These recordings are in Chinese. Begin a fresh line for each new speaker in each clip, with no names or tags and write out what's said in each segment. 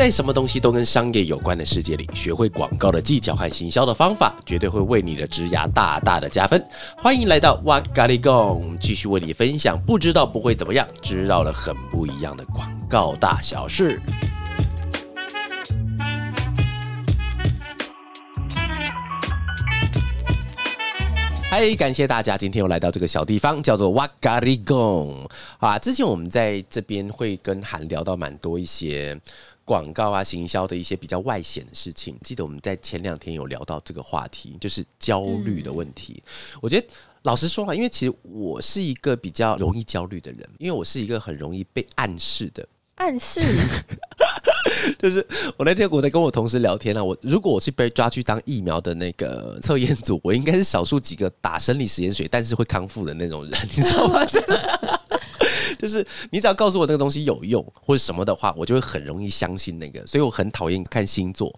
在什么东西都跟商业有关的世界里，学会广告的技巧和行销的方法，绝对会为你的职涯大大的加分。欢迎来到哇嘎哩供，继续为你分享，不知道不会怎么样，知道了很不一样的广告大小事。嗨，感谢大家今天又来到这个小地方，叫做哇嘎哩供啊。之前我们在这边会跟韩聊到蛮多一些广告啊、行销的一些比较外显的事情。记得我们在前两天有聊到这个话题，就是焦虑的问题。嗯、我觉得老实说啊，因为其实我是一个比较容易焦虑的人，因为我是一个很容易被暗示的。
暗示，
就是我那天我在跟我同事聊天啊，我如果我是被抓去当疫苗的那个测验组，我应该是少数几个打生理实验水但是会康复的那种人，你知道吗？就是你只要告诉我那个东西有用或者什么的话，我就会很容易相信那个，所以我很讨厌看星座。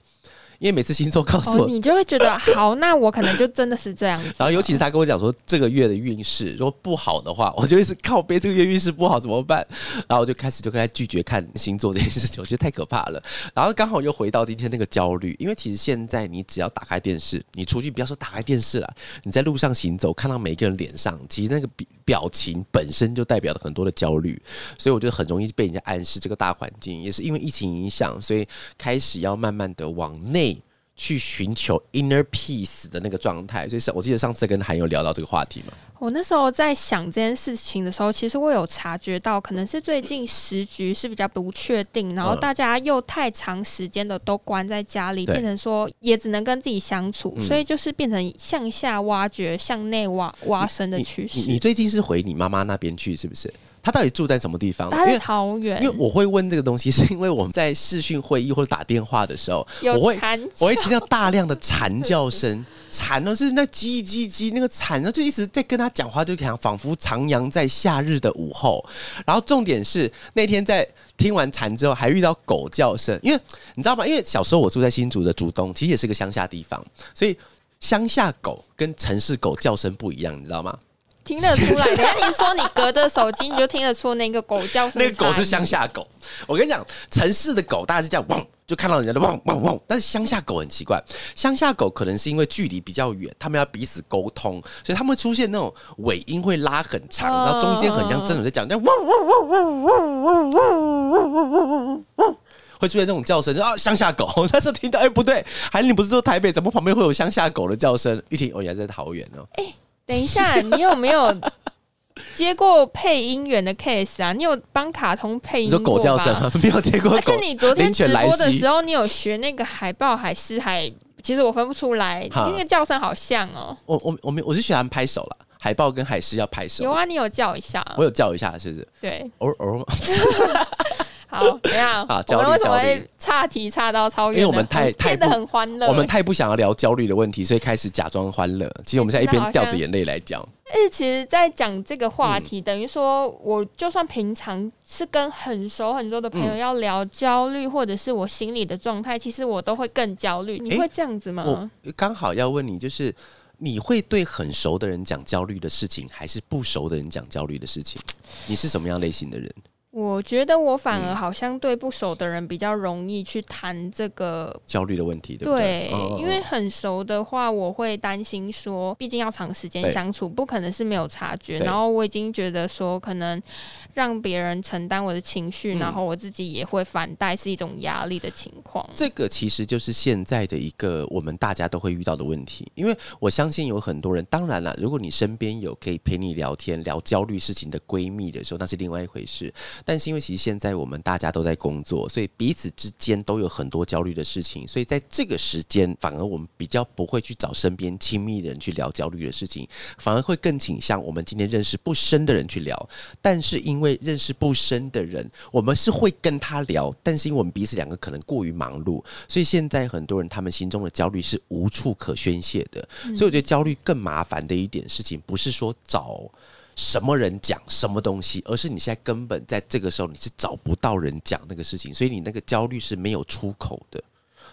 因为每次星座告诉我，
你就会觉得 好，那我可能就真的是这样子。
然后尤其是他跟我讲说这个月的运势如果不好的话，我就一直靠背这个月运势不好怎么办？然后我就开始就开始拒绝看星座这件事情，我觉得太可怕了。然后刚好又回到今天那个焦虑，因为其实现在你只要打开电视，你出去不要说打开电视了，你在路上行走，看到每一个人脸上，其实那个表表情本身就代表了很多的焦虑，所以我觉得很容易被人家暗示这个大环境也是因为疫情影响，所以开始要慢慢的往内。去寻求 inner peace 的那个状态，所以上我记得上次跟韩友聊到这个话题嘛。
我那时候在想这件事情的时候，其实我有察觉到，可能是最近时局是比较不确定，然后大家又太长时间的都关在家里，变成说也只能跟自己相处，所以就是变成向下挖掘、向内挖挖深的趋势。
你最近是回你妈妈那边去，是不是？他到底住在什么地方？
他在桃园。
因为我会问这个东西，是因为我们在视讯会议或者打电话的时候，我会我会听到大量的蝉叫声，蝉呢是那叽叽叽那个蝉呢，就一直在跟他讲话，就像仿佛徜徉在夏日的午后。然后重点是那天在听完蝉之后，还遇到狗叫声，因为你知道吗？因为小时候我住在新竹的竹东，其实也是个乡下地方，所以乡下狗跟城市狗叫声不一样，你知道吗？
听得出来，等下你说你隔着手机，你就听得出那个狗叫声。
那个狗是乡下狗，我跟你讲，城市的狗大概是这样汪，就看到人家的汪汪汪。但是乡下狗很奇怪，乡下狗可能是因为距离比较远，他们要彼此沟通，所以他们会出现那种尾音会拉很长，然后中间很像真的在讲，那汪汪汪汪汪汪汪汪汪汪，会出现这种叫声啊，乡下狗。那时候听到，哎，不对，还是你不是说台北，怎么旁边会有乡下狗的叫声？玉婷，哦，原来在桃园哦。欸
等一下，你有没有 接过配音员的 case 啊？你有帮卡通配音过吗？
狗叫声 没有接过。
而且你昨天直播的时候，你有学那个海豹、海狮、海，其实我分不出来，那个叫声好像哦。
我我我没，我是喜欢拍手了。海豹跟海狮要拍手。
有啊，你有叫一下。
我有叫一下，是不是？
对。
偶尔。
好，怎样？好，我们为什么会岔题岔到超远？
因为我们太太
的很欢乐，
我们太不想要聊焦虑的问题，所以开始假装欢乐。其实我们现在一边掉着眼泪来讲。
而且其实，在讲这个话题，嗯、等于说，我就算平常是跟很熟很熟的朋友要聊焦虑，或者是我心里的状态，其实我都会更焦虑。你会这样子
吗？刚好要问你，就是你会对很熟的人讲焦虑的事情，还是不熟的人讲焦虑的事情？你是什么样类型的人？
我觉得我反而好像对不熟的人比较容易去谈这个
焦虑的问题，对不对？
对，因为很熟的话，我会担心说，毕竟要长时间相处，不可能是没有察觉。然后我已经觉得说，可能让别人承担我的情绪，然后我自己也会反带，是一种压力的情况。
这个其实就是现在的一个我们大家都会遇到的问题，因为我相信有很多人，当然了，如果你身边有可以陪你聊天、聊焦虑事情的闺蜜的时候，那是另外一回事。但是因为其实现在我们大家都在工作，所以彼此之间都有很多焦虑的事情，所以在这个时间，反而我们比较不会去找身边亲密的人去聊焦虑的事情，反而会更倾向我们今天认识不深的人去聊。但是因为认识不深的人，我们是会跟他聊，但是因为我们彼此两个可能过于忙碌，所以现在很多人他们心中的焦虑是无处可宣泄的。所以我觉得焦虑更麻烦的一点事情，不是说找。什么人讲什么东西，而是你现在根本在这个时候你是找不到人讲那个事情，所以你那个焦虑是没有出口的。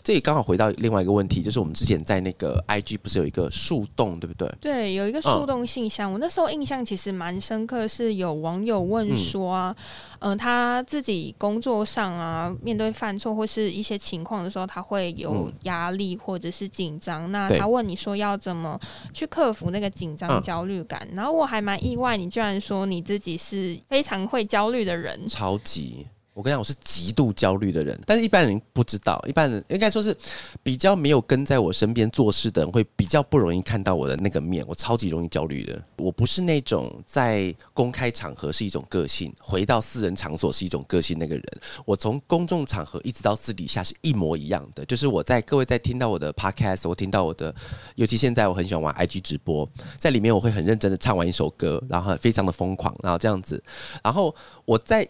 这也刚好回到另外一个问题，就是我们之前在那个 IG 不是有一个树洞，对不对？
对，有一个树洞信箱。嗯、我那时候印象其实蛮深刻，是有网友问说啊，嗯、呃，他自己工作上啊，面对犯错或是一些情况的时候，他会有压力或者是紧张。嗯、那他问你说要怎么去克服那个紧张焦虑感？嗯、然后我还蛮意外，你居然说你自己是非常会焦虑的人，
超级。我跟你讲，我是极度焦虑的人，但是一般人不知道，一般人应该说是比较没有跟在我身边做事的人，会比较不容易看到我的那个面。我超级容易焦虑的，我不是那种在公开场合是一种个性，回到私人场所是一种个性那个人。我从公众场合一直到私底下是一模一样的，就是我在各位在听到我的 podcast，我听到我的，尤其现在我很喜欢玩 IG 直播，在里面我会很认真的唱完一首歌，然后非常的疯狂，然后这样子，然后我在。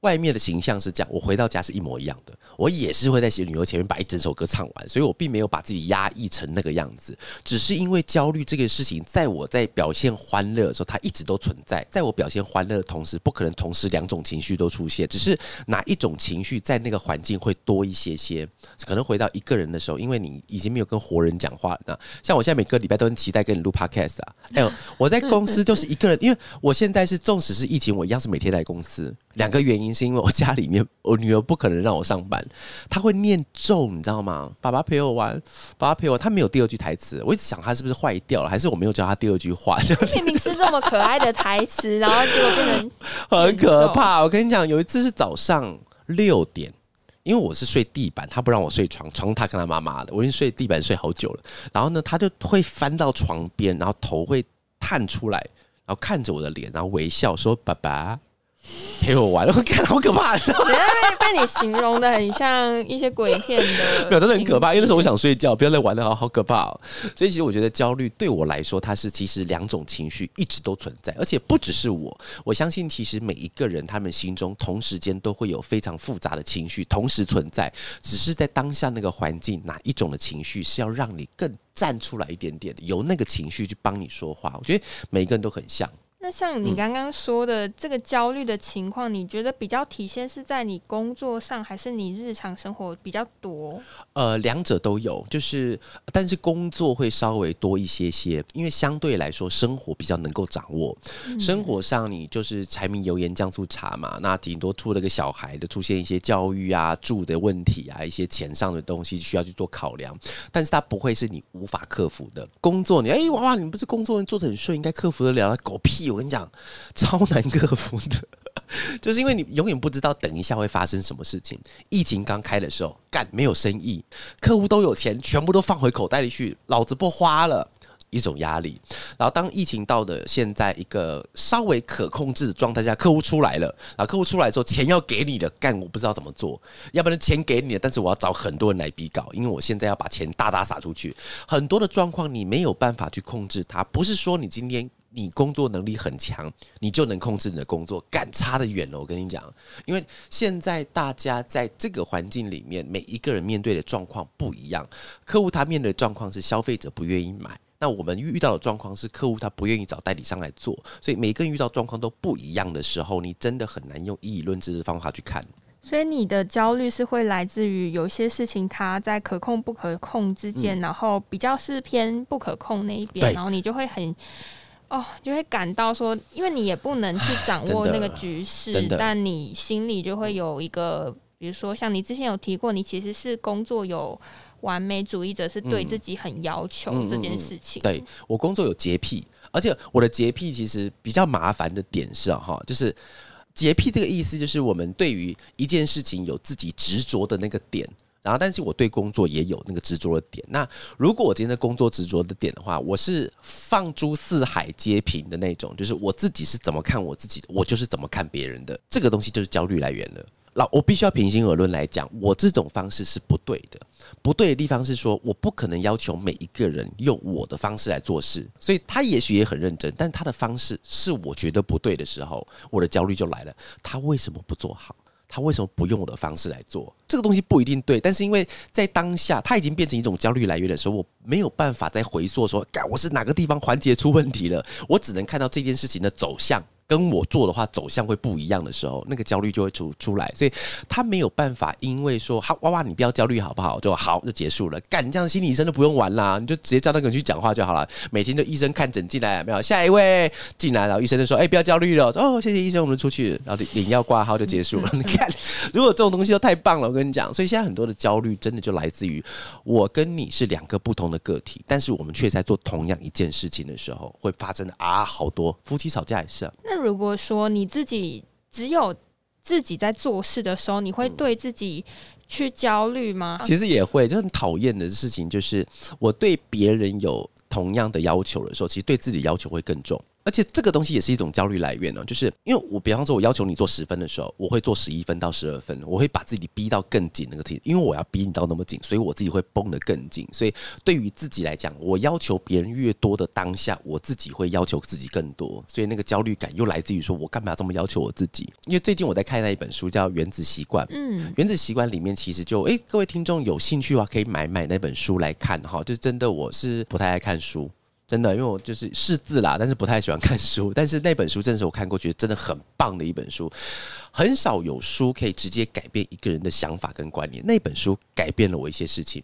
外面的形象是这样，我回到家是一模一样的。我也是会在写旅游前面把一整首歌唱完，所以我并没有把自己压抑成那个样子。只是因为焦虑这个事情，在我在表现欢乐的时候，它一直都存在。在我表现欢乐的同时，不可能同时两种情绪都出现。只是哪一种情绪在那个环境会多一些些。可能回到一个人的时候，因为你已经没有跟活人讲话了。那像我现在每个礼拜都很期待跟你录 podcast 啊。哎呦，我在公司就是一个人，因为我现在是纵使是疫情，我一样是每天来公司。两个原因。是因为我家里面，我女儿不可能让我上班，她会念咒，你知道吗？爸爸陪我玩，爸爸陪我。她没有第二句台词，我一直想她是不是坏掉了，还是我没有教她第二句话？
明明是这么可爱的台词，然后结果变成
很可怕。我跟你讲，有一次是早上六点，因为我是睡地板，她不让我睡床，床她跟她妈妈的，我已经睡地板睡好久了。然后呢，她就会翻到床边，然后头会探出来，然后看着我的脸，然后微笑说：“爸爸。”陪我玩，我看好可怕！
等下被被你形容的很像一些鬼片的，
没有，真的很可怕。因为那时候我想睡觉，不要再玩了，好好可怕哦。所以其实我觉得焦虑对我来说，它是其实两种情绪一直都存在，而且不只是我。我相信其实每一个人他们心中同时间都会有非常复杂的情绪同时存在，只是在当下那个环境，哪一种的情绪是要让你更站出来一点点的，由那个情绪去帮你说话。我觉得每一个人都很像。
那像你刚刚说的这个焦虑的情况，你觉得比较体现是在你工作上，还是你日常生活比较多？
呃，两者都有，就是但是工作会稍微多一些些，因为相对来说生活比较能够掌握。嗯、生活上你就是柴米油盐酱醋茶嘛，那顶多出了个小孩的出现一些教育啊、住的问题啊、一些钱上的东西需要去做考量，但是它不会是你无法克服的。工作你哎娃娃，你不是工作人做的很顺，应该克服得了？狗屁！我跟你讲，超难克服的，就是因为你永远不知道等一下会发生什么事情。疫情刚开的时候，干没有生意，客户都有钱，全部都放回口袋里去，老子不花了，一种压力。然后当疫情到的现在一个稍微可控制的状态下，客户出来了，然后客户出来之后，钱要给你的，干我不知道怎么做，要不然钱给你了，但是我要找很多人来比稿，因为我现在要把钱大大撒出去，很多的状况你没有办法去控制它，不是说你今天。你工作能力很强，你就能控制你的工作，干差得远了。我跟你讲，因为现在大家在这个环境里面，每一个人面对的状况不一样。客户他面对的状况是消费者不愿意买，那我们遇到的状况是客户他不愿意找代理商来做，所以每个人遇到状况都不一样的时候，你真的很难用一以论之的方法去看。
所以你的焦虑是会来自于有些事情它在可控不可控之间，嗯、然后比较是偏不可控那一边，然后你就会很。哦，就会感到说，因为你也不能去掌握那个局势，但你心里就会有一个，比如说像你之前有提过，你其实是工作有完美主义者，是对自己很要求这件事情。
嗯嗯嗯、对我工作有洁癖，而且我的洁癖其实比较麻烦的点是哈，就是洁癖这个意思就是我们对于一件事情有自己执着的那个点。然后，但是我对工作也有那个执着的点。那如果我今天的工作执着的点的话，我是放诸四海皆平的那种，就是我自己是怎么看我自己的，我就是怎么看别人的。这个东西就是焦虑来源了。那我必须要平心而论来讲，我这种方式是不对的。不对的地方是说，我不可能要求每一个人用我的方式来做事。所以他也许也很认真，但他的方式是我觉得不对的时候，我的焦虑就来了。他为什么不做好？他为什么不用我的方式来做？这个东西不一定对，但是因为在当下，他已经变成一种焦虑来源的时候，我没有办法再回溯说，干我是哪个地方环节出问题了，我只能看到这件事情的走向跟我做的话走向会不一样的时候，那个焦虑就会出出来，所以他没有办法，因为说好娃娃，你不要焦虑好不好？就好就结束了。干，这样心理医生都不用玩啦，你就直接叫那个人去讲话就好了。每天就医生看诊进来没有？下一位进来，然后医生就说：“哎、不要焦虑了。”哦，谢谢医生，我们出去，然后领药挂号就结束了。你看，如果这种东西都太棒了，我跟你讲，所以现在很多的焦虑真的就来自于我跟你是两个不同的个体，但是我们却在做同样一件事情的时候，会发生的啊，好多夫妻吵架也是啊。
如果说你自己只有自己在做事的时候，你会对自己去焦虑吗？
其实也会，就很讨厌的事情就是我对别人有同样的要求的时候，其实对自己要求会更重。而且这个东西也是一种焦虑来源呢，就是因为我比方说，我要求你做十分的时候，我会做十一分到十二分，我会把自己逼到更紧那个题，因为我要逼你到那么紧，所以我自己会绷得更紧。所以对于自己来讲，我要求别人越多的当下，我自己会要求自己更多，所以那个焦虑感又来自于说我干嘛要这么要求我自己？因为最近我在看那一本书叫《原子习惯》，嗯，《原子习惯》里面其实就诶，各位听众有兴趣的话，可以买买那本书来看哈。就真的我是不太爱看书。真的，因为我就是识字啦，但是不太喜欢看书。但是那本书真的是我看过，觉得真的很棒的一本书。很少有书可以直接改变一个人的想法跟观念。那本书改变了我一些事情。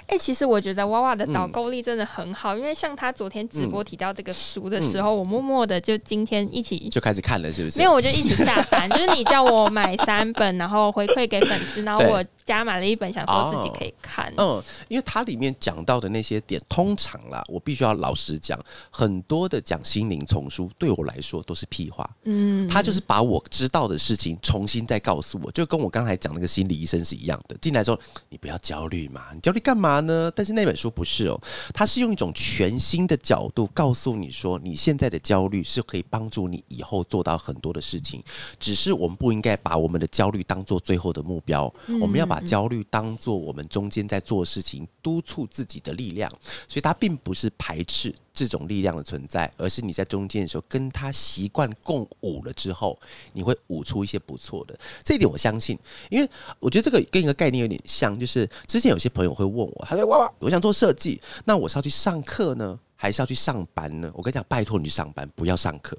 哎、欸，其实我觉得娃娃的导购力真的很好，嗯、因为像他昨天直播提到这个书的时候，嗯、我默默的就今天一起
就开始看了，是不是？
没有，我就一起下单，就是你叫我买三本，然后回馈给粉丝，然后我。加买了一本，想说自己可以看。
哦、嗯，因为它里面讲到的那些点，通常啦，我必须要老实讲，很多的讲心灵丛书对我来说都是屁话。嗯，他就是把我知道的事情重新再告诉我，就跟我刚才讲那个心理医生是一样的。进来之后，你不要焦虑嘛，你焦虑干嘛呢？但是那本书不是哦，它是用一种全新的角度告诉你说，你现在的焦虑是可以帮助你以后做到很多的事情。只是我们不应该把我们的焦虑当做最后的目标，嗯、我们要把。把焦虑当做我们中间在做事情，督促自己的力量，所以它并不是排斥这种力量的存在，而是你在中间的时候跟他习惯共舞了之后，你会舞出一些不错的。这一点我相信，因为我觉得这个跟一个概念有点像，就是之前有些朋友会问我，他说：“哇哇，我想做设计，那我是要去上课呢，还是要去上班呢？”我跟你讲，拜托你去上班，不要上课。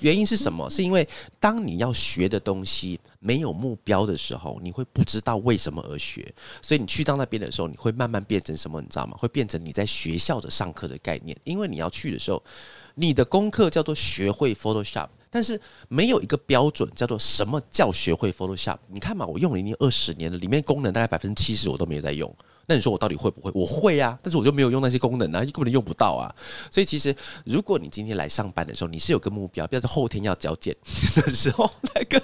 原因是什么？是因为当你要学的东西没有目标的时候，你会不知道为什么而学。所以你去到那边的时候，你会慢慢变成什么？你知道吗？会变成你在学校的上课的概念。因为你要去的时候，你的功课叫做学会 Photoshop，但是没有一个标准叫做什么叫学会 Photoshop。你看嘛，我用了已经二十年了，里面功能大概百分之七十我都没有在用。那你说我到底会不会？我会啊，但是我就没有用那些功能啊，你根本用不到啊。所以其实，如果你今天来上班的时候，你是有个目标，比如说后天要交件的时候，那个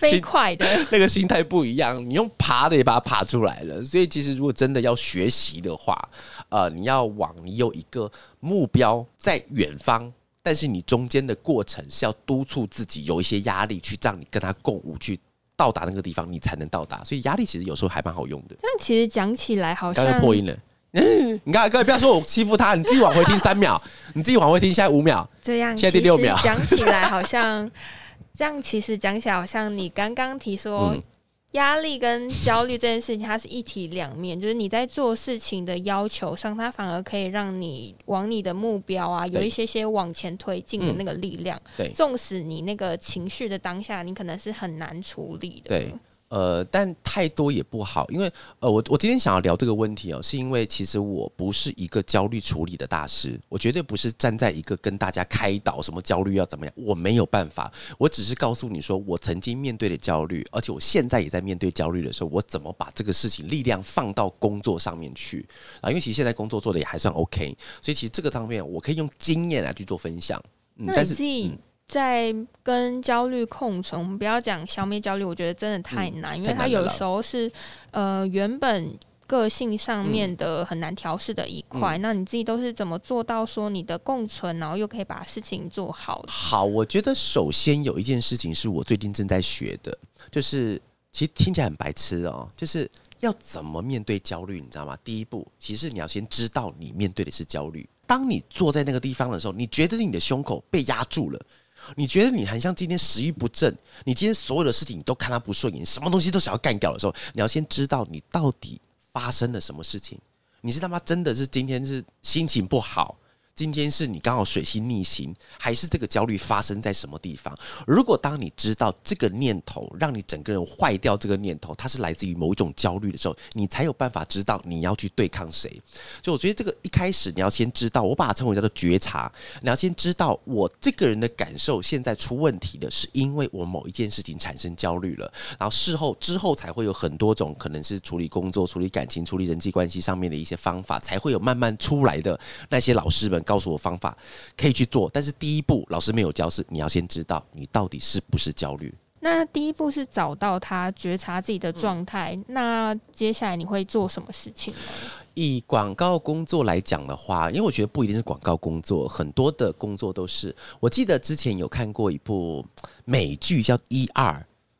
飞快的
那个心态不一样，你用爬的也把它爬出来了。所以其实，如果真的要学习的话，呃，你要往你有一个目标在远方，但是你中间的过程是要督促自己有一些压力，去让你跟他共舞去。到达那个地方，你才能到达，所以压力其实有时候还蛮好用的。
但其实讲起来好像
刚才破音了。嗯，你看，各位不要说我欺负他，你自己往回听三秒，你自己往回听，现在五秒，
这样
现在第六秒。
讲起来好像这样，其实讲起来好像你刚刚提说。嗯压力跟焦虑这件事情，它是一体两面，就是你在做事情的要求上，它反而可以让你往你的目标啊，有一些些往前推进的那个力量。对，纵使你那个情绪的当下，你可能是很难处理的。
对。呃，但太多也不好，因为呃，我我今天想要聊这个问题哦，是因为其实我不是一个焦虑处理的大师，我绝对不是站在一个跟大家开导什么焦虑要怎么样，我没有办法，我只是告诉你说，我曾经面对的焦虑，而且我现在也在面对焦虑的时候，我怎么把这个事情力量放到工作上面去啊？因为其实现在工作做的也还算 OK，所以其实这个方面我可以用经验来去做分享。嗯，但是。嗯
在跟焦虑共存，我们不要讲消灭焦虑，我觉得真的太难，嗯、因为它有时候是呃原本个性上面的很难调试的一块。嗯、那你自己都是怎么做到说你的共存，然后又可以把事情做好？
好，我觉得首先有一件事情是我最近正在学的，就是其实听起来很白痴哦，就是要怎么面对焦虑，你知道吗？第一步，其实你要先知道你面对的是焦虑。当你坐在那个地方的时候，你觉得你的胸口被压住了。你觉得你很像今天食欲不振，你今天所有的事情你都看他不顺眼，什么东西都想要干掉的时候，你要先知道你到底发生了什么事情。你是他妈真的是今天是心情不好，今天是你刚好水星逆行，还是这个焦虑发生在什么地方？如果当你知道这个念头让你整个人坏掉，这个念头它是来自于某一种焦虑的时候，你才有办法知道你要去对抗谁。就我觉得这个一开始你要先知道，我把它称为叫做觉察。你要先知道我这个人的感受现在出问题了，是因为我某一件事情产生焦虑了。然后事后之后才会有很多种可能是处理工作、处理感情、处理人际关系上面的一些方法，才会有慢慢出来的那些老师们。告诉我方法可以去做，但是第一步老师没有教，是你要先知道你到底是不是焦虑。
那第一步是找到他觉察自己的状态，嗯，那接下来你会做什么事情呢？
以广告工作来讲的话，因为我觉得不一定是广告工作，很多的工作都是。我记得之前有看过一部美剧叫《ER》，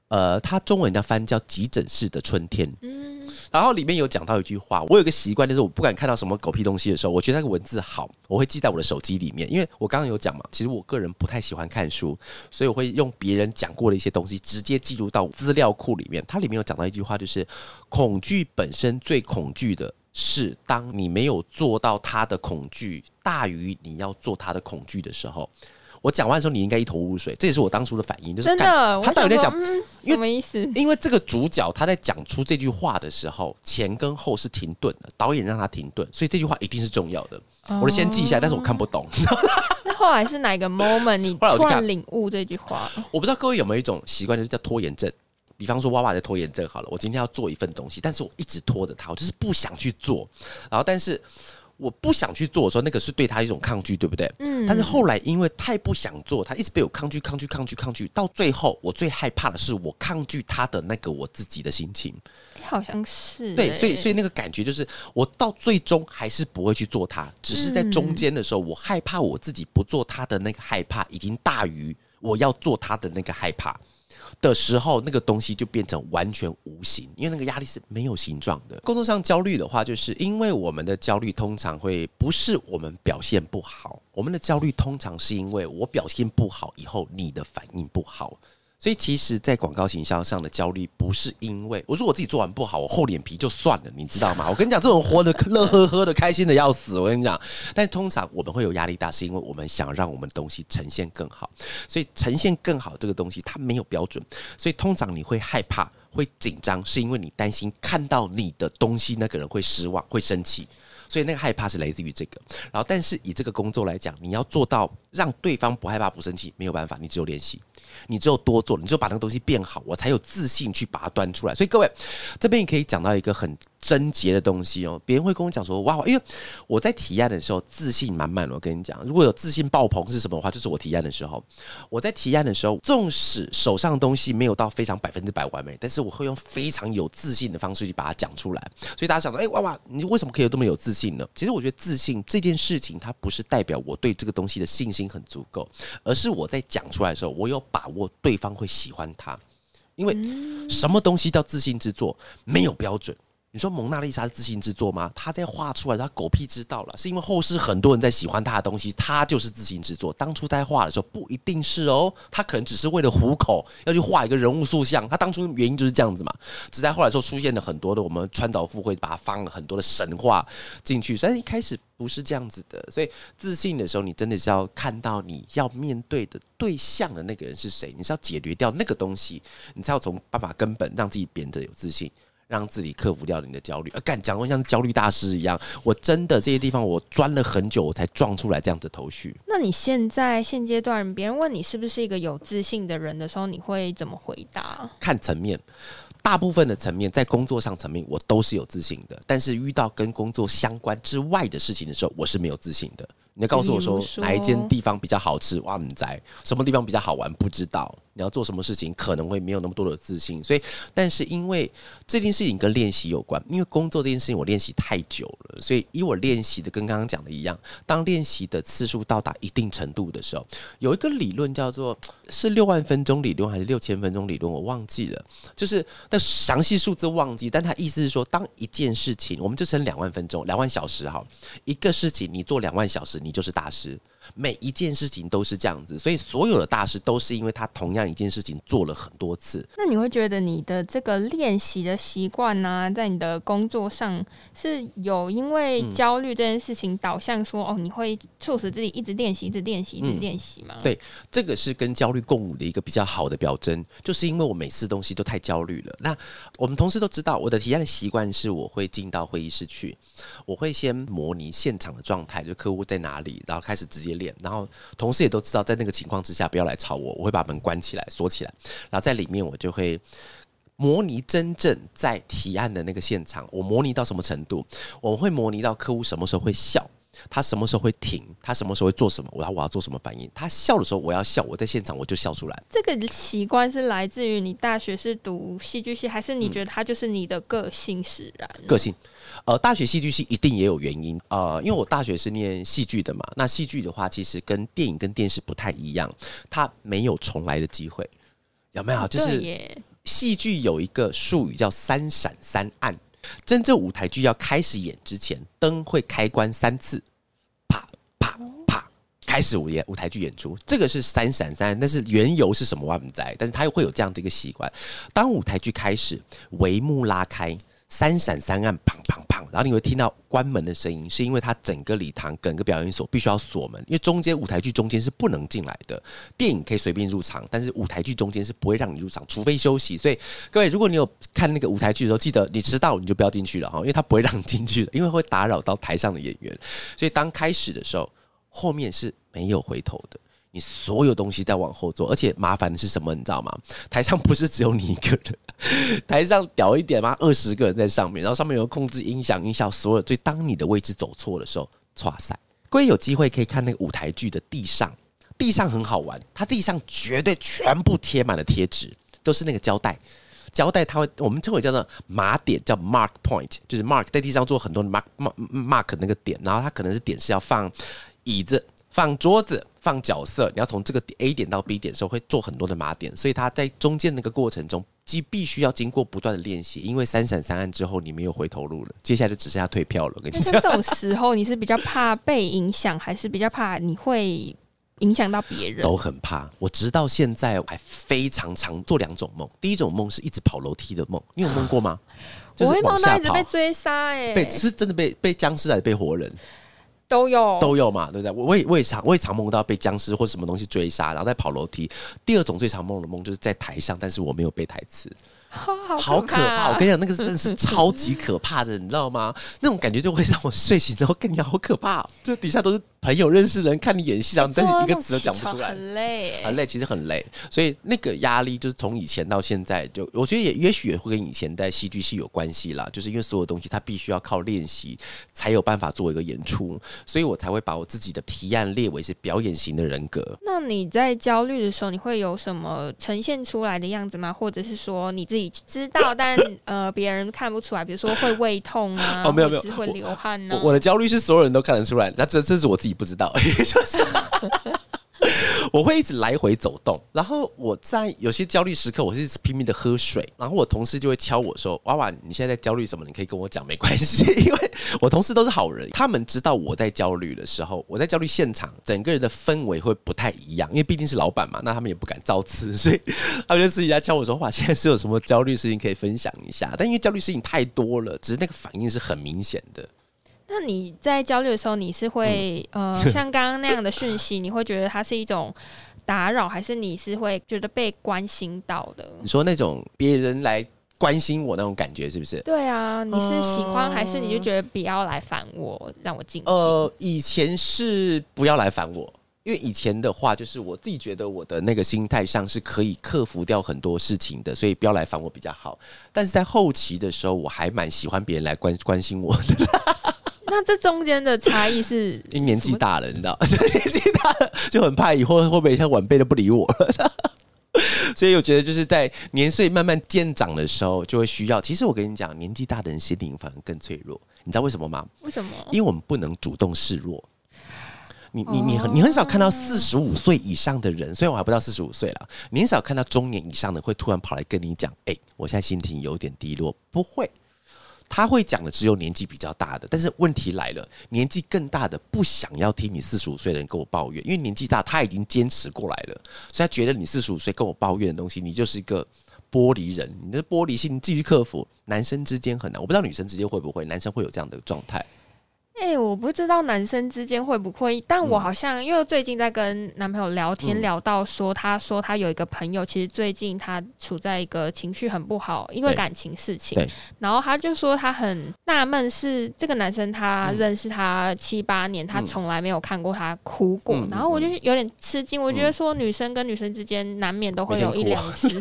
呃，它中文叫翻叫《急诊室的春天》。嗯。然后里面有讲到一句话，我有个习惯，就是我不敢看到什么狗屁东西的时候，我觉得那个文字好，我会记在我的手机里面。因为我刚刚有讲嘛，其实我个人不太喜欢看书，所以我会用别人讲过的一些东西直接记录到资料库里面。它里面有讲到一句话，就是恐惧本身最恐惧的是，当你没有做到它的恐惧大于你要做它的恐惧的时候。我讲完的时候，你应该一头雾水，这也是我当初的反应。就是
真的，
他到底在讲、
嗯、什么意思？
因为这个主角他在讲出这句话的时候，前跟后是停顿的，导演让他停顿，所以这句话一定是重要的。哦、我就先记一下，但是我看不懂。
那后来是哪个 moment 你 突然领悟这句话？
我不知道各位有没有一种习惯，就是叫拖延症。比方说，娃娃在拖延症好了，我今天要做一份东西，但是我一直拖着它，我就是不想去做。然后，但是。我不想去做的时候，那个是对他一种抗拒，对不对？嗯。但是后来因为太不想做，他一直被我抗拒、抗拒、抗拒、抗拒，到最后我最害怕的是我抗拒他的那个我自己的心情。
好像是。
对，所以所以那个感觉就是，我到最终还是不会去做它，只是在中间的时候，我害怕我自己不做他的那个害怕，已经大于我要做他的那个害怕。的时候，那个东西就变成完全无形，因为那个压力是没有形状的。工作上焦虑的话，就是因为我们的焦虑通常会不是我们表现不好，我们的焦虑通常是因为我表现不好以后，你的反应不好。所以，其实，在广告行销上的焦虑，不是因为我说我自己做完不好，我厚脸皮就算了，你知道吗？我跟你讲，这种活得乐呵呵的、开心的要死。我跟你讲，但通常我们会有压力大，是因为我们想让我们东西呈现更好。所以，呈现更好这个东西，它没有标准。所以，通常你会害怕、会紧张，是因为你担心看到你的东西那个人会失望、会生气。所以，那个害怕是来自于这个。然后，但是以这个工作来讲，你要做到让对方不害怕、不生气，没有办法，你只有练习。你只有多做，你就把那个东西变好，我才有自信去把它端出来。所以各位，这边也可以讲到一个很。贞洁的东西哦，别人会跟我讲说哇，因为我在提案的时候自信满满。我跟你讲，如果有自信爆棚是什么的话，就是我提案的时候。我在提案的时候，纵使手上的东西没有到非常百分之百完美，但是我会用非常有自信的方式去把它讲出来。所以大家想说，哎，哇哇，你为什么可以有这么有自信呢？其实我觉得自信这件事情，它不是代表我对这个东西的信心很足够，而是我在讲出来的时候，我有把握对方会喜欢它。因为什么东西叫自信之作？没有标准。你说蒙娜丽莎是自信之作吗？他在画出来，他狗屁知道了，是因为后世很多人在喜欢他的东西，他就是自信之作。当初在画的时候不一定是哦，他可能只是为了糊口要去画一个人物塑像，他当初原因就是这样子嘛。只在后来时候出现了很多的我们穿凿附会，把它放了很多的神话进去，所以一开始不是这样子的。所以自信的时候，你真的是要看到你要面对的对象的那个人是谁，你是要解决掉那个东西，你才要从办法根本让自己变得有自信。让自己克服掉你的焦虑，而干讲的像焦虑大师一样，我真的这些地方我钻了很久，我才撞出来这样的头绪。
那你现在现阶段，别人问你是不是一个有自信的人的时候，你会怎么回答？
看层面，大部分的层面在工作上层面我都是有自信的，但是遇到跟工作相关之外的事情的时候，我是没有自信的。你要告诉我说哪一间地方比较好吃？哇，你在什么地方比较好玩？不知道。你要做什么事情，可能会没有那么多的自信。所以，但是因为这件事情跟练习有关，因为工作这件事情我练习太久了，所以以我练习的跟刚刚讲的一样，当练习的次数到达一定程度的时候，有一个理论叫做 是六万分钟理论还是六千分钟理论，我忘记了，就是那详细数字忘记。但他意思是说，当一件事情，我们就称两万分钟、两万小时哈，一个事情你做两万小时。你就是大师。每一件事情都是这样子，所以所有的大师都是因为他同样一件事情做了很多次。
那你会觉得你的这个练习的习惯呢，在你的工作上是有因为焦虑这件事情导向说、嗯、哦，你会促使自己一直练习、一直练习、一直练习吗、嗯？
对，这个是跟焦虑共舞的一个比较好的表征，就是因为我每次东西都太焦虑了。那我们同事都知道，我的提案的习惯是我会进到会议室去，我会先模拟现场的状态，就客户在哪里，然后开始直接然后同事也都知道，在那个情况之下不要来吵我，我会把门关起来锁起来，然后在里面我就会模拟真正在提案的那个现场。我模拟到什么程度？我会模拟到客户什么时候会笑。他什么时候会停？他什么时候会做什么？我要我要做什么反应？他笑的时候，我要笑。我在现场，我就笑出来。
这个习惯是来自于你大学是读戏剧系，还是你觉得他就是你的个性使然？
嗯、个性，呃，大学戏剧系一定也有原因。呃，因为我大学是念戏剧的嘛。那戏剧的话，其实跟电影跟电视不太一样，它没有重来的机会。有没有？就是戏剧有一个术语叫三闪三暗。真正舞台剧要开始演之前，灯会开关三次，啪啪啪，开始舞演舞台剧演出。这个是三闪三暗，但是缘由是什么我不知道，但是他又会有这样的一个习惯。当舞台剧开始，帷幕拉开。三闪三暗，砰然后你会听到关门的声音，是因为它整个礼堂、整个表演所必须要锁门，因为中间舞台剧中间是不能进来的。电影可以随便入场，但是舞台剧中间是不会让你入场，除非休息。所以各位，如果你有看那个舞台剧的时候，记得你迟到你就不要进去了哈，因为他不会让你进去的，因为会打扰到台上的演员。所以当开始的时候，后面是没有回头的。你所有东西在往后做，而且麻烦的是什么？你知道吗？台上不是只有你一个人，台上屌一点嘛，二十个人在上面，然后上面有控制音响、音效，所有。所以当你的位置走错的时候，哇塞。各位有机会可以看那个舞台剧的地上，地上很好玩，它地上绝对全部贴满了贴纸，都是那个胶带。胶带它会，我们称为叫做码点，叫 mark point，就是 mark 在地上做很多 mark mark mark 那个点，然后它可能是点是要放椅子。放桌子，放角色，你要从这个 A 点到 B 点的时候，会做很多的码点，所以他在中间那个过程中，既必须要经过不断的练习，因为三闪三暗之后，你没有回头路了，接下来就只剩下退票了。我跟你讲，
这种时候，你是比较怕被影响，还是比较怕你会影响到别人？
都很怕。我直到现在还非常常做两种梦，第一种梦是一直跑楼梯的梦，你有梦过吗？
就是、我会梦到一直被追杀，哎，
被是真的被被僵尸还是被活人？
都有
都有嘛，对不对？我我也我也常我也常梦到被僵尸或什么东西追杀，然后再跑楼梯。第二种最常梦的梦就是在台上，但是我没有背台词。
好，好，
可怕！我跟你讲，那个真的是超级可怕的，你知道吗？那种感觉就会让我睡醒之后更加好可怕，就底下都是朋友认识的人看你演戏，然后但是一个词都讲不出来，
很累，
很累，其实很累。所以那个压力就是从以前到现在，就我觉得也也许也会跟以前在戏剧系有关系啦。就是因为所有东西它必须要靠练习才有办法做一个演出，所以我才会把我自己的提案列为是表演型的人格。
那你在焦虑的时候，你会有什么呈现出来的样子吗？或者是说你自己知道？但呃，别人看不出来，比如说会胃痛啊，
哦，没有没有，
会流汗呢、啊。
我的焦虑是所有人都看得出来，那这这是我自己你不知道。就 是我会一直来回走动，然后我在有些焦虑时刻，我是拼命的喝水，然后我同事就会敲我说：“娃娃，你现在在焦虑什么？你可以跟我讲，没关系，因为我同事都是好人，他们知道我在焦虑的时候，我在焦虑现场，整个人的氛围会不太一样，因为毕竟是老板嘛，那他们也不敢造次，所以他们就私底下敲我说：‘哇，现在是有什么焦虑事情可以分享一下？’但因为焦虑事情太多了，只是那个反应是很明显的。”
那你在焦虑的时候，你是会、嗯、呃像刚刚那样的讯息，你会觉得它是一种打扰，还是你是会觉得被关心到的？
你说那种别人来关心我那种感觉是不是？
对啊，你是喜欢还是你就觉得不要来烦我，让我静静？
呃，以前是不要来烦我，因为以前的话就是我自己觉得我的那个心态上是可以克服掉很多事情的，所以不要来烦我比较好。但是在后期的时候，我还蛮喜欢别人来关关心我的。
那这中间的差异是？
因为年纪大了，你知道，年纪大了就很怕以后会不会像晚辈都不理我了。所以我觉得就是在年岁慢慢渐长的时候，就会需要。其实我跟你讲，年纪大的人心灵反而更脆弱。你知道为什么吗？
为什么？
因为我们不能主动示弱。你你你很你很少看到四十五岁以上的人，虽然我还不到四十五岁了，你很少看到中年以上的会突然跑来跟你讲：“哎，我现在心情有点低落。”不会。他会讲的只有年纪比较大的，但是问题来了，年纪更大的不想要听你四十五岁的人跟我抱怨，因为年纪大他已经坚持过来了，所以他觉得你四十五岁跟我抱怨的东西，你就是一个玻璃人，你的玻璃心你继续克服。男生之间很难，我不知道女生之间会不会，男生会有这样的状态。
哎、欸，我不知道男生之间会不会，但我好像因为最近在跟男朋友聊天，聊到说，他说他有一个朋友，其实最近他处在一个情绪很不好，因为感情事情。然后他就说他很纳闷，是这个男生他认识他七八年，他从来没有看过他哭过。然后我就有点吃惊，我觉得说女生跟女生之间难免都会有一两次。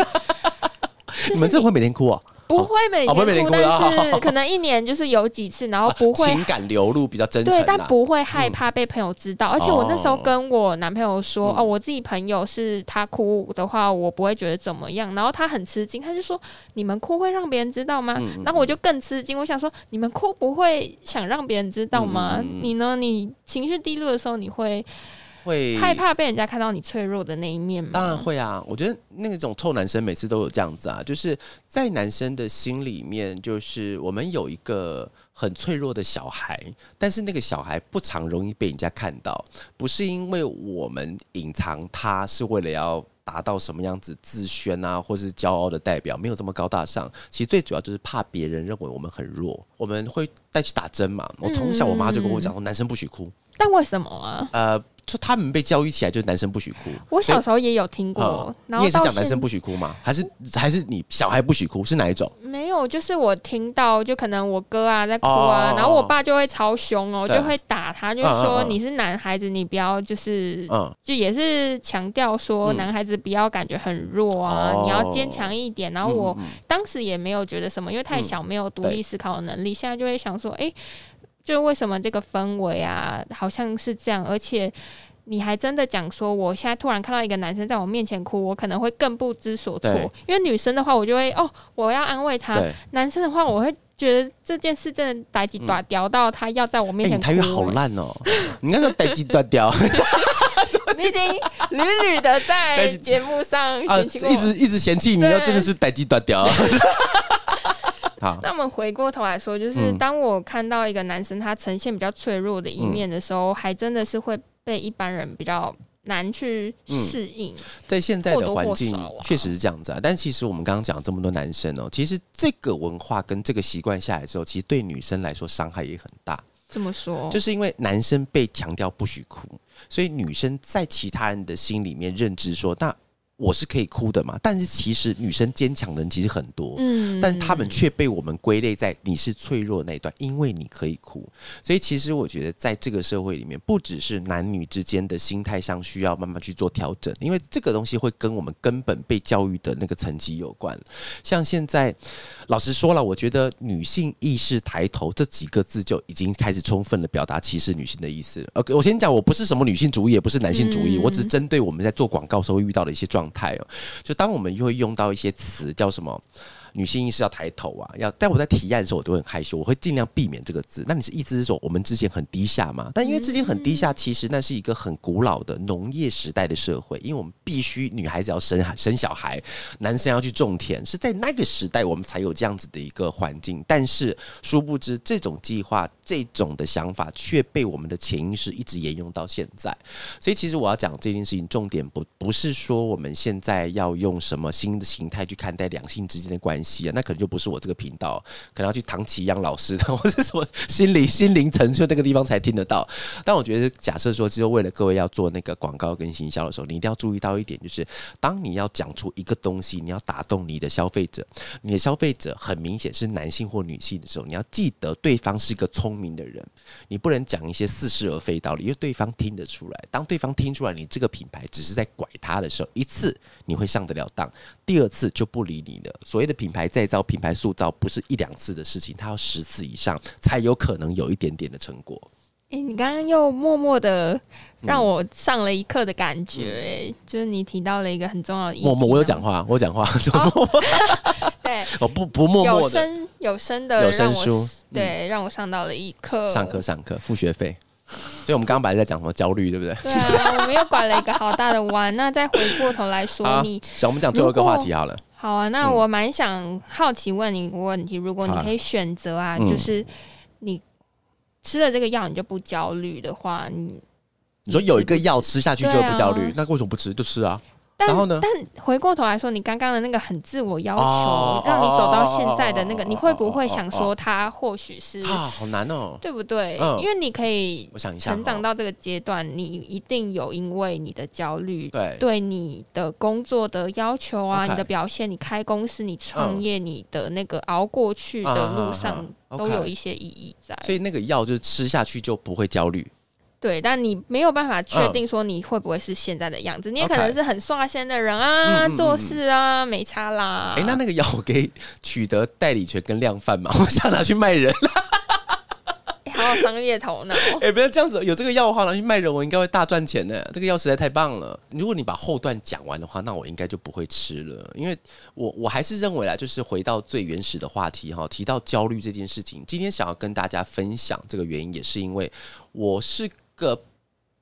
你们这会每天哭啊？
不会每天哭，但是可能一年就是有几次，然后不会
情感流露比较真诚，
对，但不会害怕被朋友知道。而且我那时候跟我男朋友说，哦，我自己朋友是他哭的话，我不会觉得怎么样。然后他很吃惊，他就说：“你们哭会让别人知道吗？”然后我就更吃惊，我想说：“你们哭不会想让别人知道吗？你呢？你情绪低落的时候，你会？”会害怕被人家看到你脆弱的那一面吗？
当然会啊！我觉得那种臭男生每次都有这样子啊，就是在男生的心里面，就是我们有一个很脆弱的小孩，但是那个小孩不常容易被人家看到，不是因为我们隐藏他，是为了要达到什么样子自宣啊，或是骄傲的代表，没有这么高大上。其实最主要就是怕别人认为我们很弱，我们会带去打针嘛。我从小我妈就跟我讲说，男生不许哭。
但为什么啊？
呃。就他们被教育起来，就是男生不许哭。
我小时候也有听过，嗯、然后
你也是讲男生不许哭吗？还是还是你小孩不许哭？是哪一种？
没有，就是我听到，就可能我哥啊在哭啊，哦、然后我爸就会超凶哦，就会打他，就是说你是男孩子，你不要就是，嗯、就也是强调说男孩子不要感觉很弱啊，嗯、你要坚强一点。然后我当时也没有觉得什么，因为太小，没有独立思考的能力。嗯、现在就会想说，哎、欸。就为什么这个氛围啊，好像是这样，而且你还真的讲说，我现在突然看到一个男生在我面前哭，我可能会更不知所措。因为女生的话，我就会哦，我要安慰他；男生的话，我会觉得这件事真的代志大条到他要在我面前哭。欸、你台语好烂哦！你那个代志大条，你已经屡屡的在 节目上嫌弃、啊、
一直一直嫌弃你，要真的是代志大条。
那我们回过头来说，就是当我看到一个男生他呈现比较脆弱的一面的时候，嗯、还真的是会被一般人比较难去适应、嗯。在现在的环境确实是这样子啊，但其实我们刚刚讲这么多男生哦、喔，其实这个文化跟这个习惯下来之后，其实对女生来说伤害也很大。这么说，
就是因为男生被强调不许哭，所以女生在其他人的心里面认知说那。我是可以哭的嘛，但是其实女生坚强的人其实很多，嗯，但是他们却被我们归类在你是脆弱那一段，因为你可以哭，所以其实我觉得在这个社会里面，不只是男女之间的心态上需要慢慢去做调整，因为这个东西会跟我们根本被教育的那个层级有关。像现在，老实说了，我觉得女性意识抬头这几个字就已经开始充分的表达歧视女性的意思。OK，我先讲，我不是什么女性主义，也不是男性主义，我只是针对我们在做广告时候遇到的一些状。状态哦，就当我们又会用到一些词，叫什么？女性意识要抬头啊，要。但我在提案的时候，我都很害羞，我会尽量避免这个字。那你是意思是说，我们之前很低下吗？但因为之前很低下，其实那是一个很古老的农业时代的社会，因为我们必须女孩子要生生小孩，男生要去种田，是在那个时代我们才有这样子的一个环境。但是殊不知，这种计划、这种的想法却被我们的潜意识一直沿用到现在。所以，其实我要讲这件事情，重点不不是说我们现在要用什么新的形态去看待两性之间的关系。那可能就不是我这个频道，可能要去唐綺阳老师的，或者什么心理心灵层次那个地方才听得到。但我觉得，假设说，只有为了各位要做那个广告跟行销的时候，你一定要注意到一点，就是当你要讲出一个东西，你要打动你的消费者，你的消费者很明显是男性或女性的时候，你要记得对方是一个聪明的人，你不能讲一些似是而非道理，因为对方听得出来。当对方听出来你这个品牌只是在拐他的时候，一次你会上得了当，第二次就不理你了。所谓的品。品牌再造、品牌塑造不是一两次的事情，它要十次以上才有可能有一点点的成果。
哎、欸，你刚刚又默默的让我上了一课的感觉、欸，哎、嗯，就是你提到了一个很重要的。默默，
我有讲话，我有讲话。哦、对，我不不默默有声
有声的有声书，对，让我上到了一课。
上课上课付学费。所以，我们刚刚本来在讲什么焦虑，对不对？
对啊，我们又拐了一个好大的弯。那再回过头来说，你，
想我们讲最后一个话题好了。
好啊，那我蛮想好奇问你一个问题：如果你可以选择啊，就是你吃了这个药，你就不焦虑的话，你
你说有一个药吃下去就不焦虑，那为什么不吃？就吃啊。
但
然后呢？
但回过头来说，你刚刚的那个很自我要求，哦、让你走到现在的那个，哦、你会不会想说他或许是
啊，好难哦，
对不对？
嗯、
因为你可以，
我想一下，
成长到这个阶段，你一定有因为你的焦虑，
对
对你的工作的要求啊你的表现，你开公司，你创业，嗯、你的那个熬过去的路上，都有一些意义在。
所以那个药就是吃下去就不会焦虑。
对，但你没有办法确定说你会不会是现在的样子，嗯、你也可能是很率先的人啊，嗯、做事啊没差啦。
哎，那那个药可以取得代理权跟量贩吗？我想拿去卖人。
好有商业头脑。
哎，不要这样子，有这个药的话拿去卖人，我应该会大赚钱的。这个药实在太棒了。如果你把后段讲完的话，那我应该就不会吃了，因为我我还是认为啊，就是回到最原始的话题哈，提到焦虑这件事情，今天想要跟大家分享这个原因，也是因为我是。个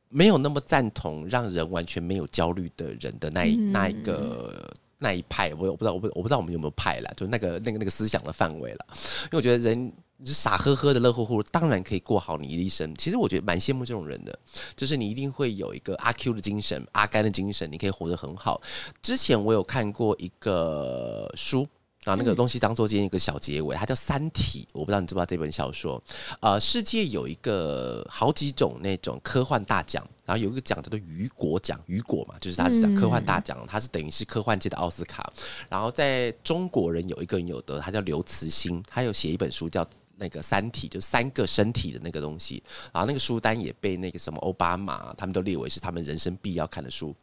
没有那么赞同让人完全没有焦虑的人的那一那一个那一派，我我不知道，我不我不知道我们有没有派了，就那个那个那个思想的范围了。因为我觉得人是傻呵呵的乐乎乎，当然可以过好你一生。其实我觉得蛮羡慕这种人的，就是你一定会有一个阿 Q 的精神、阿甘的精神，你可以活得很好。之前我有看过一个书。啊，那个东西当做今天一个小结尾，它叫《三体》，我不知道你知不知道这本小说。呃，世界有一个好几种那种科幻大奖，然后有一个奖叫做雨果奖，雨果嘛，就是它是讲科幻大奖，它是等于是科幻界的奥斯卡。然后在中国人有一个人有得，他叫刘慈欣，他有写一本书叫那个《三体》，就三个身体的那个东西。然后那个书单也被那个什么奥巴马他们都列为是他们人生必要看的书。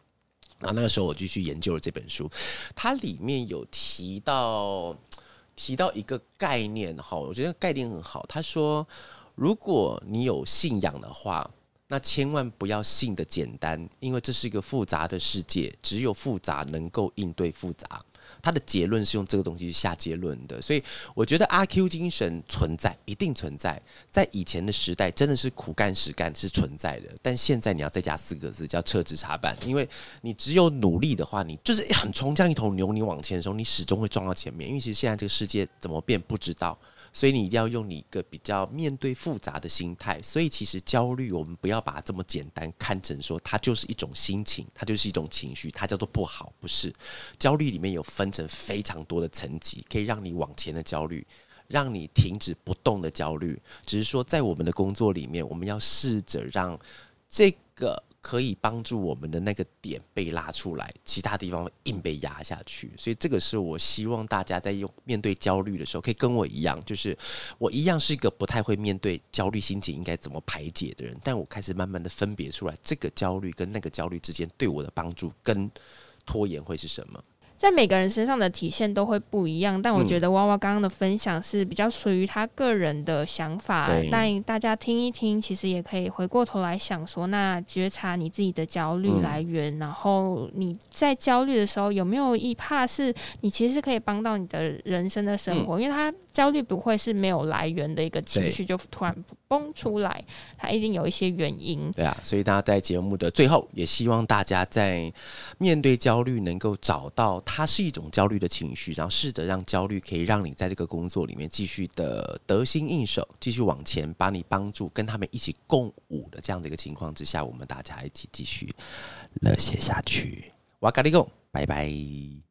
然后那个时候我就去研究了这本书，它里面有提到提到一个概念哈，我觉得概念很好。他说，如果你有信仰的话，那千万不要信的简单，因为这是一个复杂的世界，只有复杂能够应对复杂。他的结论是用这个东西去下结论的，所以我觉得阿 Q 精神存在，一定存在。在以前的时代，真的是苦干实干是存在的，但现在你要再加四个字，叫撤职查办。因为你只有努力的话，你就是很冲，像一头牛，你往前的时候，你始终会撞到前面。因为其实现在这个世界怎么变不知道。所以你一定要用你一个比较面对复杂的心态。所以其实焦虑，我们不要把它这么简单看成说它就是一种心情，它就是一种情绪，它叫做不好，不是。焦虑里面有分成非常多的层级，可以让你往前的焦虑，让你停止不动的焦虑。只是说在我们的工作里面，我们要试着让这个。可以帮助我们的那个点被拉出来，其他地方硬被压下去。所以这个是我希望大家在用面对焦虑的时候，可以跟我一样，就是我一样是一个不太会面对焦虑心情应该怎么排解的人。但我开始慢慢的分别出来，这个焦虑跟那个焦虑之间对我的帮助跟拖延会是什么。
在每个人身上的体现都会不一样，但我觉得娃娃刚刚的分享是比较属于他个人的想法，
对。
但大家听一听，其实也可以回过头来想说，那觉察你自己的焦虑来源，嗯、然后你在焦虑的时候有没有一怕是你其实是可以帮到你的人生的生活，嗯、因为他。焦虑不会是没有来源的一个情绪，就突然崩出来，它一定有一些原因。
对啊，所以大家在节目的最后，也希望大家在面对焦虑，能够找到它是一种焦虑的情绪，然后试着让焦虑可以让你在这个工作里面继续的得心应手，继续往前，把你帮助跟他们一起共舞的这样的一个情况之下，我们大家一起继续乐写下去。哇，咖喱贡，拜拜。